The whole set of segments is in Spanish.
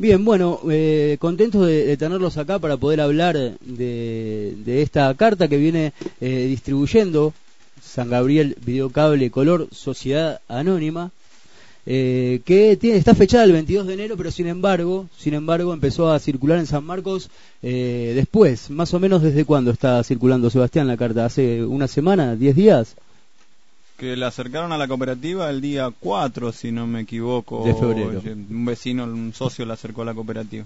Bien, bueno, eh, contentos de, tenerlos acá para poder hablar de, esta carta que viene eh, distribuyendo San Gabriel Videocable Color Sociedad Anónima, eh, que tiene, está fechada el 22 de enero, pero sin embargo, sin embargo empezó a circular en San Marcos eh, después, más o menos desde cuándo está circulando Sebastián la carta, hace una semana, 10 días. Que la acercaron a la cooperativa el día 4, si no me equivoco. De febrero. Un vecino, un socio la acercó a la cooperativa.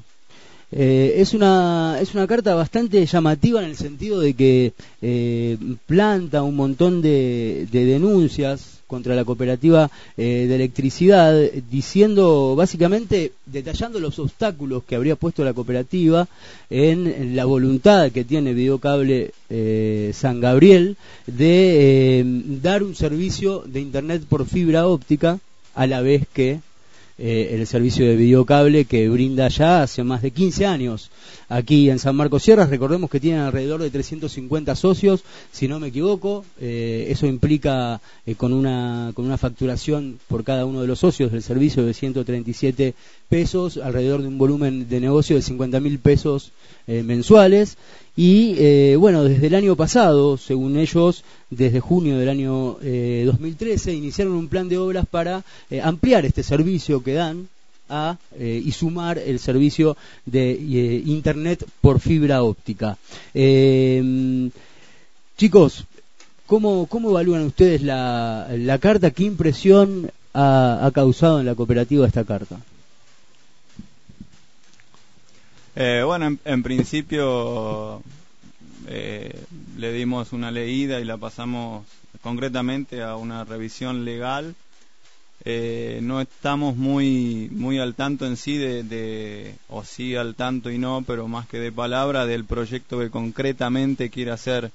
Eh, es una es una carta bastante llamativa en el sentido de que eh, planta un montón de, de, denuncias contra la cooperativa eh, de electricidad diciendo básicamente detallando los obstáculos que habría puesto la cooperativa en, en la voluntad que tiene Videocable eh, San Gabriel de dar un servicio de internet por fibra óptica a la vez que eh, el servicio de videocable que brinda ya hace más de 15 años aquí en San Marcos Sierras. Recordemos que tienen alrededor de 350 socios, si no me equivoco. Eh, eso implica eh, con, una, con una facturación por cada uno de los socios del servicio de 137 pesos, alrededor de un volumen de negocio de 50 mil pesos mensuales. Y eh, bueno, desde el año pasado, según ellos, desde junio del año eh, 2013, iniciaron un plan de obras para eh, ampliar este servicio que dan a, eh, y sumar el servicio de Internet por fibra óptica. chicos, ¿cómo, ¿cómo evalúan ustedes la, la carta? ¿Qué impresión ha causado en la cooperativa esta carta? Eh, bueno, en, principio eh, le dimos una leída y la pasamos concretamente a una revisión legal. Eh, no estamos muy muy al tanto en sí de, de, o sí al tanto y no, pero más que de palabra del proyecto que concretamente quiere hacer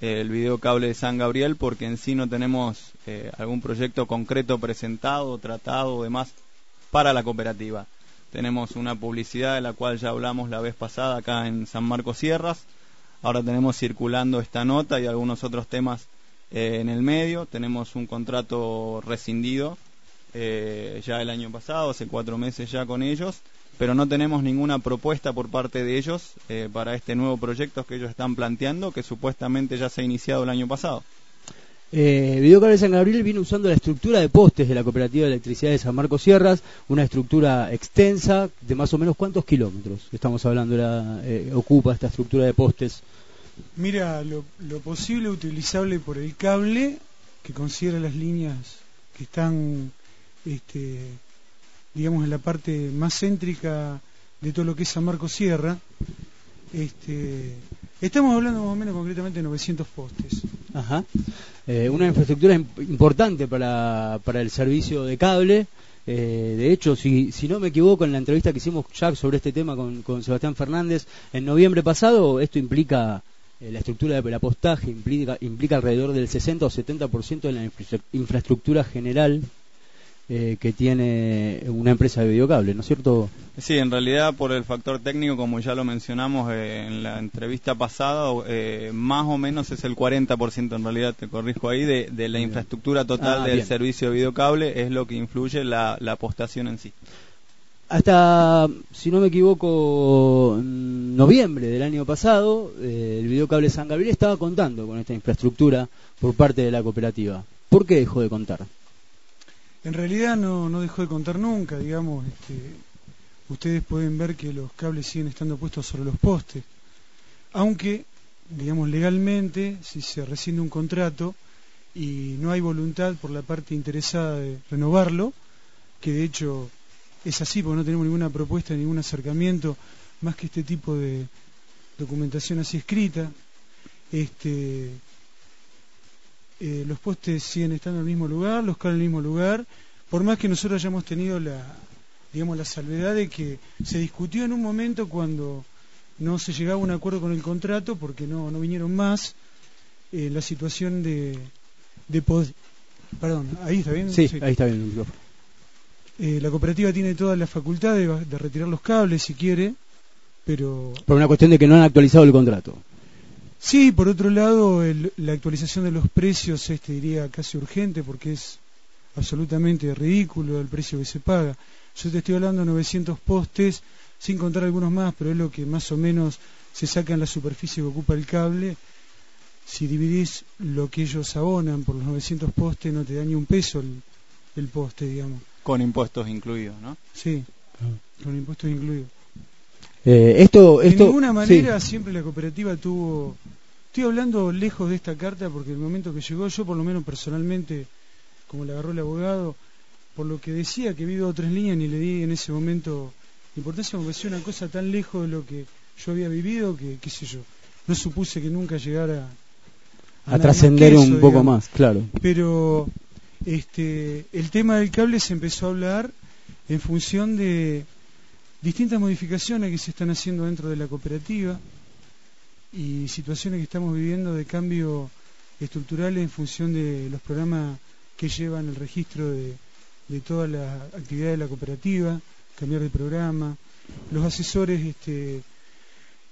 eh, el videocable de San Gabriel, porque en sí no tenemos eh, algún proyecto concreto presentado, tratado o demás para la cooperativa. Tenemos una publicidad de la cual ya hablamos la vez pasada acá en San Marcos Sierras. Ahora tenemos circulando esta nota y algunos otros temas eh, en el medio. Tenemos un contrato rescindido eh, ya el año pasado, hace cuatro meses ya con ellos, pero no tenemos ninguna propuesta por parte de ellos eh, para este nuevo proyecto que ellos están planteando, que supuestamente ya se ha iniciado el año pasado. Eh, Videocable San Gabriel viene usando la estructura de postes de la Cooperativa de Electricidad de San Marcos Sierras, una estructura extensa de más o menos cuántos kilómetros estamos hablando, la, eh, ocupa esta estructura de postes. Mira, lo, lo, posible utilizable por el cable, que considera las líneas que están, este, digamos, en la parte más céntrica de todo lo que es San Marcos Sierra, este, estamos hablando más o menos concretamente de 900 postes. Ajá. Eh, una infraestructura imp importante para, para el servicio de cable. Eh, de hecho, si, si no me equivoco, en la entrevista que hicimos ya sobre este tema con, con Sebastián Fernández en noviembre pasado, esto implica eh, la estructura de apostaje, implica, implica alrededor del 60 o 70% de la infra infraestructura general eh, que tiene una empresa de videocable, ¿no es cierto? Sí, en realidad por el factor técnico, como ya lo mencionamos eh, en la entrevista pasada, eh, más o menos es el 40% en realidad, te corrijo ahí, de, de la infraestructura total ah, del bien. servicio de videocable es lo que influye la, la postación en sí. Hasta, si no me equivoco, noviembre del año pasado, eh, el videocable San Gabriel estaba contando con esta infraestructura por parte de la cooperativa. ¿Por qué dejó de contar? En realidad no, no dejó de contar nunca, digamos, este, ustedes pueden ver que los cables siguen estando puestos sobre los postes, aunque, digamos, legalmente, si se rescinde un contrato y no hay voluntad por la parte interesada de renovarlo, que de hecho es así porque no tenemos ninguna propuesta, ningún acercamiento, más que este tipo de documentación así escrita, este, eh, los postes siguen estando en el mismo lugar, los cables en el mismo lugar, por más que nosotros hayamos tenido la, digamos, la salvedad de que se discutió en un momento cuando no se llegaba a un acuerdo con el contrato porque no, no vinieron más, eh, la situación de, de Perdón, ahí está bien. Sí, ahí está bien eh, la cooperativa tiene toda la facultad de, de, retirar los cables si quiere, pero... Por una cuestión de que no han actualizado el contrato. Sí, por otro lado, la actualización de los precios es, te diría, casi urgente porque es absolutamente ridículo el precio que se paga. Yo te estoy hablando de 900 postes, sin contar algunos más, pero es lo que más o menos se saca en la superficie que ocupa el cable. Si dividís lo que ellos abonan por los 900 postes, no te da ni un peso el, poste, digamos. Con impuestos incluidos, ¿no? Sí, con impuestos incluidos. Eh, esto, de ninguna manera siempre la cooperativa tuvo... Estoy hablando lejos de esta carta porque el momento que llegó yo, por lo menos personalmente, como le agarró el abogado, por lo que decía que vi dos o tres líneas ni le di en ese momento importancia, me pareció una cosa tan lejos de lo que yo había vivido que, qué sé yo, no supuse que nunca llegara a, trascender un poco más, claro. Pero este, el tema del cable se empezó a hablar en función de distintas modificaciones que se están haciendo dentro de la cooperativa y situaciones que estamos viviendo de cambio estructural en función de los programas que llevan el registro de, de toda la actividad de la cooperativa, cambiar de programa. Los asesores este,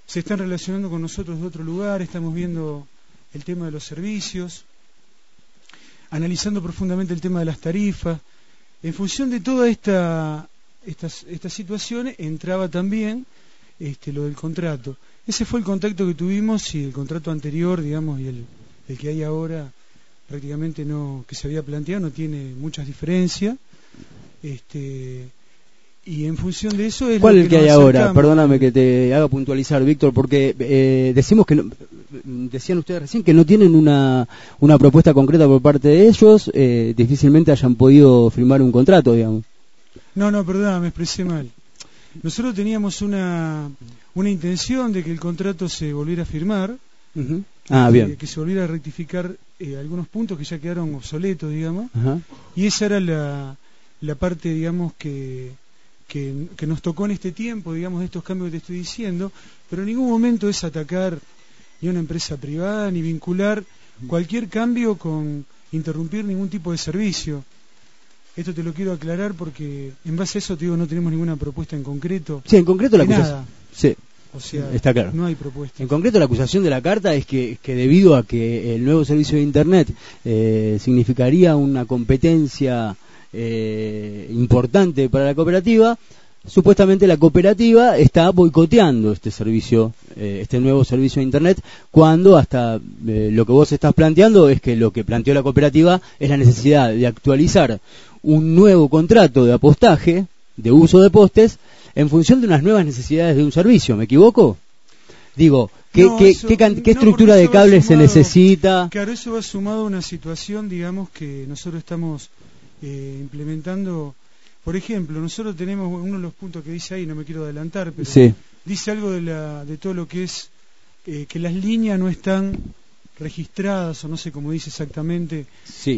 se están relacionando con nosotros de otro lugar, estamos viendo el tema de los servicios, analizando profundamente el tema de las tarifas. En función de toda esta estas, estas situaciones entraba también este, lo del contrato. Ese fue el contacto que tuvimos y el contrato anterior, digamos, y el, el que hay ahora prácticamente no, que se había planteado, no tiene muchas diferencias. Este, y en función de eso es ¿Cuál es el que, hay ahora? Perdóname que te haga puntualizar, Víctor, porque eh, decimos que decían ustedes recién que no tienen una, una propuesta concreta por parte de ellos, eh, difícilmente hayan podido firmar un contrato, digamos. No, no, perdón, me expresé mal. Nosotros teníamos una, una intención de que el contrato se volviera a firmar, ah, bien. que se volviera a rectificar eh, algunos puntos que ya quedaron obsoletos, digamos, y esa era la, la parte, digamos, que, que, que, nos tocó en este tiempo, digamos, de estos cambios que te estoy diciendo, pero en ningún momento es atacar ni a una empresa privada, ni vincular cualquier cambio con interrumpir ningún tipo de servicio. Esto te lo quiero aclarar porque en base a eso te digo no tenemos ninguna propuesta en concreto. Sí, en concreto la acusación. Sí. O sea, está claro. No hay propuesta. En concreto la acusación de la carta es que, que debido a que el nuevo servicio de Internet eh, significaría una competencia eh, importante para la cooperativa, supuestamente la cooperativa está boicoteando este servicio, eh, este nuevo servicio de Internet, cuando hasta eh, lo que vos estás planteando es que lo que planteó la cooperativa es la necesidad de actualizar un nuevo contrato de apostaje, de uso de postes, en función de unas nuevas necesidades de un servicio. ¿Me equivoco? Digo, ¿qué, qué, estructura de cables se necesita? Claro, eso va sumado a una situación, digamos, que nosotros estamos eh, implementando por ejemplo, nosotros tenemos uno de los puntos que dice ahí, no me quiero adelantar, pero dice algo de, la, de todo lo que es eh, que las líneas no están registradas o no sé cómo dice exactamente,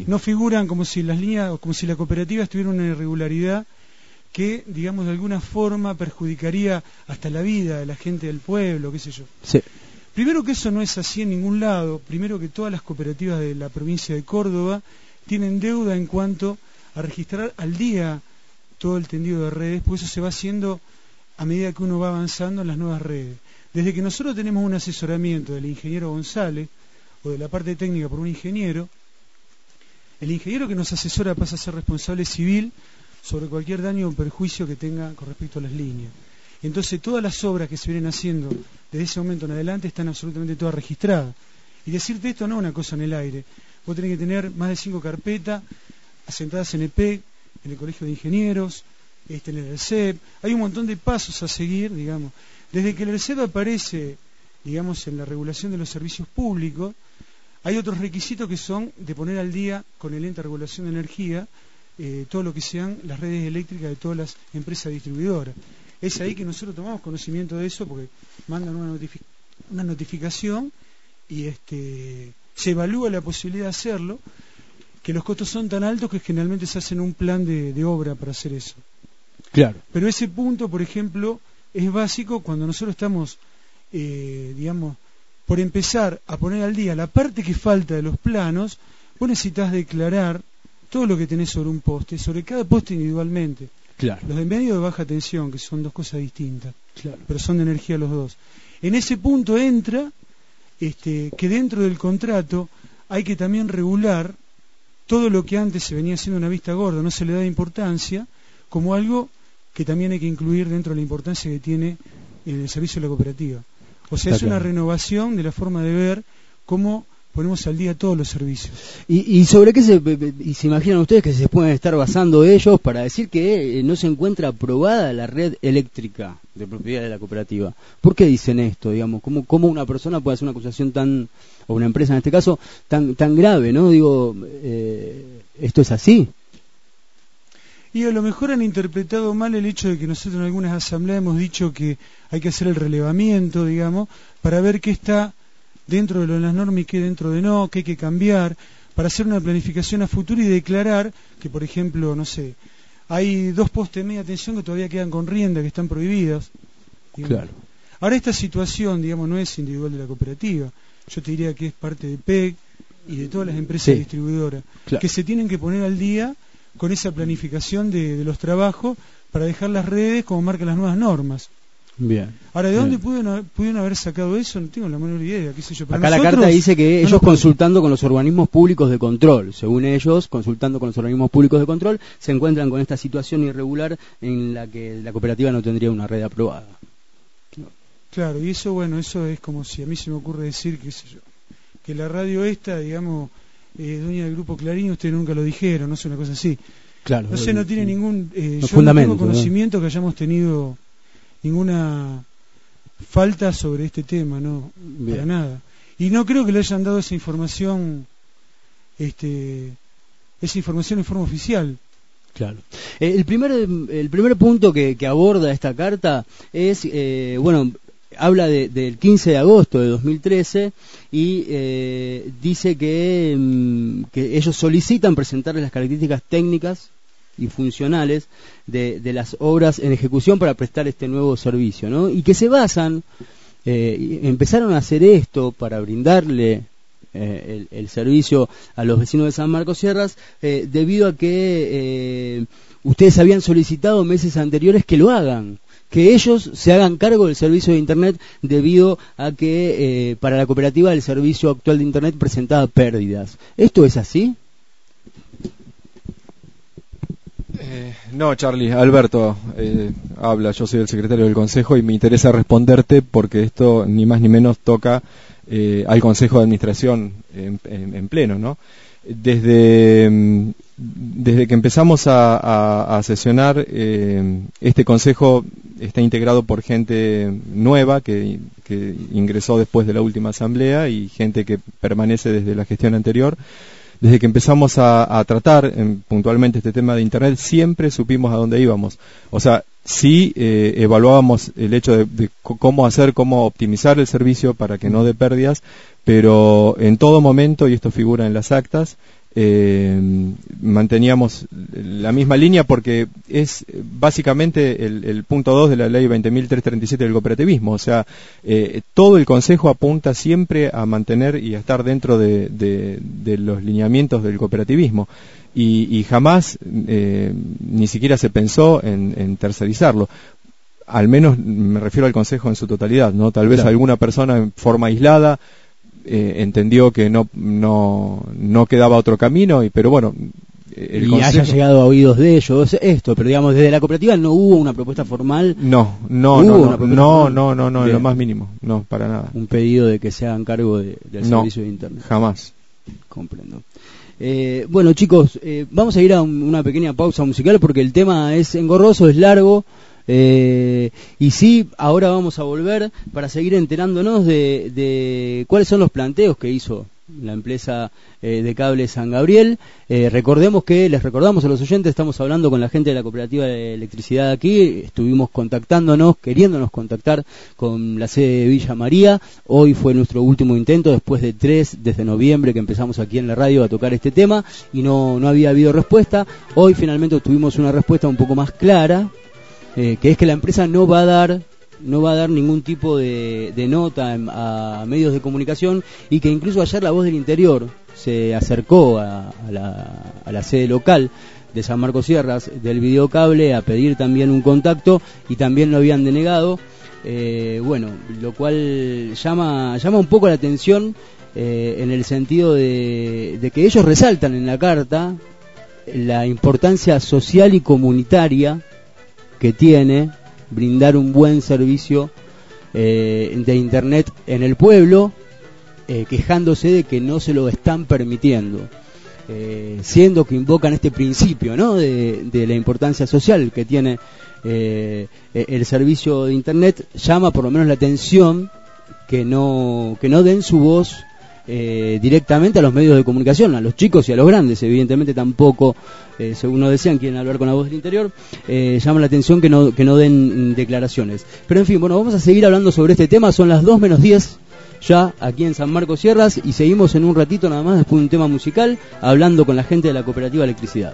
no figuran como si las líneas o como si la cooperativa estuviera una irregularidad que, digamos, de alguna forma perjudicaría hasta la vida de la gente del pueblo, qué sé yo. Primero que eso no es así en ningún lado, primero que todas las cooperativas de la provincia de Córdoba tienen deuda en cuanto a registrar al día todo el tendido de redes, pues eso se va haciendo a medida que uno va avanzando en las nuevas redes. Desde que nosotros tenemos un asesoramiento del ingeniero González, o de la parte técnica por un ingeniero, el ingeniero que nos asesora pasa a ser responsable civil sobre cualquier daño o perjuicio que tenga con respecto a las líneas. Entonces todas las obras que se vienen haciendo desde ese momento en adelante están absolutamente todas registradas. Y decirte esto no es una cosa en el aire. Vos tenés que tener más de cinco carpetas asentadas en EP, en el Colegio de Ingenieros, este, en el ERCEP. Hay un montón de pasos a seguir, digamos. Desde que el ERCEP aparece, digamos, en la regulación de los servicios públicos, hay otros requisitos que son de poner al día con el ente de regulación de energía eh, todo lo que sean las redes eléctricas de todas las empresas distribuidoras. Es ahí que nosotros tomamos conocimiento de eso porque mandan una, una notificación y este, se evalúa la posibilidad de hacerlo que los costos son tan altos que generalmente se hacen un plan de, obra para hacer eso. Claro. Pero ese punto, por ejemplo, es básico cuando nosotros estamos, eh, digamos, por empezar a poner al día la parte que falta de los planos, vos necesitas declarar todo lo que tenés sobre un poste, sobre cada poste individualmente. Claro. Los de medio de baja tensión, que son dos cosas distintas, Claro. pero son de energía los dos. En ese punto entra este, que dentro del contrato hay que también regular todo lo que antes se venía haciendo una vista gorda, no se le da importancia, como algo que también hay que incluir dentro de la importancia que tiene el servicio de la cooperativa. O sea, Está es una renovación de la forma de ver cómo ponemos al día todos los servicios. ¿Y, y sobre qué se, y se imaginan ustedes que se pueden estar basando ellos para decir que eh, no se encuentra aprobada la red eléctrica de propiedad de la cooperativa? ¿Por qué dicen esto, digamos? ¿Cómo, cómo una persona puede hacer una acusación tan, o una empresa en este caso, tan, tan grave, ¿no? Digo, eh, ¿esto es así? Y a lo mejor han interpretado mal el hecho de que nosotros en algunas asambleas hemos dicho que hay que hacer el relevamiento, digamos, para ver qué está dentro de lo de las normas y qué dentro de no, qué hay que cambiar, para hacer una planificación a futuro y declarar que, por ejemplo, no sé, hay dos postes de media tensión que todavía quedan con rienda, que están prohibidos. digamos. Claro. Ahora esta situación, digamos, no es individual de la cooperativa. Yo te diría que es parte de PEC y de todas las empresas Sí. distribuidoras Claro. que se tienen que poner al día con esa planificación de, de los trabajos para dejar las redes como marcan las nuevas normas. Bien. Ahora, ¿de dónde pudieron, haber- pudieron haber sacado eso? No tengo la menor idea, qué sé yo. pero Acá la carta dice que ellos consultando con los organismos públicos de control, según ellos, consultando con los organismos públicos de control, se encuentran con esta situación irregular en la que la cooperativa no tendría una red aprobada. Claro, y eso, bueno, eso es como si a mí se me ocurre decir, qué sé yo, que la radio esta, digamos, es dueña del grupo Clarín, ustedes nunca lo dijeron, no sé, una cosa así. Claro. No sé, no tiene ningún. eh, yo fundamento, no tengo conocimiento que hayamos tenido ninguna falta sobre este tema, no, Bien. para nada. Y no creo que le hayan dado esa información, este, esa información en forma oficial. Claro. Eh, El primer, el primer punto que, que aborda esta carta es, eh, bueno, habla de- del 15 de agosto de 2013 y eh, dice que, mm, que ellos solicitan presentarles las características técnicas y funcionales de, las obras en ejecución para prestar este nuevo servicio. Y que se basan, eh, empezaron a hacer esto para brindarle eh, el, el servicio a los vecinos de San Marcos Sierras debido a que ustedes habían solicitado meses anteriores que lo hagan que ellos se hagan cargo del servicio de internet debido a que eh, para la cooperativa el servicio actual de internet presentaba pérdidas. Esto es así Eh, no, Charlie, Alberto eh, habla, yo soy el secretario del Consejo y me interesa responderte porque esto ni más ni menos toca al Consejo de Administración en, en- en pleno, ¿no? Desde, mm, desde que empezamos a, a- sesionar, este Consejo está integrado por gente nueva que, ingresó después de la última asamblea y gente que permanece desde la gestión anterior desde que empezamos a, tratar em, puntualmente este tema de Internet, siempre supimos a dónde íbamos. O sea, sí eh, evaluábamos el hecho de, de cómo hacer, cómo optimizar el servicio para que no dé pérdidas, pero en todo momento, y esto figura en las actas, eh, manteníamos la misma línea porque es eh, básicamente el, el punto 2 de la ley 20.337 del cooperativismo. O sea, eh, todo el Consejo apunta siempre a mantener y a estar dentro de, de- de los lineamientos del cooperativismo. Y, y jamás eh, ni siquiera se pensó en, en tercerizarlo. Al menos me refiero al Consejo en su totalidad, ¿no? Tal vez Claro. alguna persona en forma aislada eh, entendió que no, no, no quedaba otro camino, y, pero bueno, el y haya Consejo- llegado a oídos de ellos esto pero digamos desde la cooperativa no hubo una propuesta formal No, no, no, no, no, no, no, Bien. lo más mínimo, no, para nada, un pedido de que se hagan cargo de- del No. servicio de internet jamás. Comprendo. Eh, bueno, chicos, eh, vamos a ir a un- una pequeña pausa musical porque el tema es engorroso, es largo. Eh, y sí, ahora vamos a volver para seguir enterándonos de, de cuáles son los planteos que hizo la empresa eh, de cable San Gabriel. Eh, recordemos que, les recordamos a los oyentes, estamos hablando con la gente de la cooperativa de electricidad aquí, estuvimos contactándonos, queriéndonos contactar con la sede de Villa María. Hoy fue nuestro último intento, después de tres, desde noviembre que empezamos aquí en la radio a tocar este tema y no, no había habido respuesta. Hoy finalmente obtuvimos una respuesta un poco más clara. Que es que la empresa no va a dar no va a dar ningún tipo de, nota a medios de comunicación y que incluso ayer la voz del interior se acercó a, la, sede local de San Marcos Sierras del videocable a pedir también un contacto y también lo habían denegado. Eh, bueno, lo cual llama, llama un poco la atención eh, en el sentido de, de, que ellos resaltan en la carta la importancia social y comunitaria que tiene brindar un buen servicio eh, de Internet en el pueblo, eh, quejándose de que no se lo están permitiendo. Eh, siendo que invocan este principio ¿no? de, la importancia social que tiene el servicio de Internet, llama por lo menos la atención que no, que no den su voz eh, directamente a los medios de comunicación, a los chicos y a los grandes, evidentemente tampoco, eh, según nos decían, quieren hablar con la voz del interior, eh, llama la atención que no, que no den declaraciones. Pero en fin, bueno, vamos a seguir hablando sobre este tema, son las 2 menos 10 ya aquí en San Marcos Sierras y seguimos en un ratito nada más después de un tema musical hablando con la gente de la cooperativa electricidad.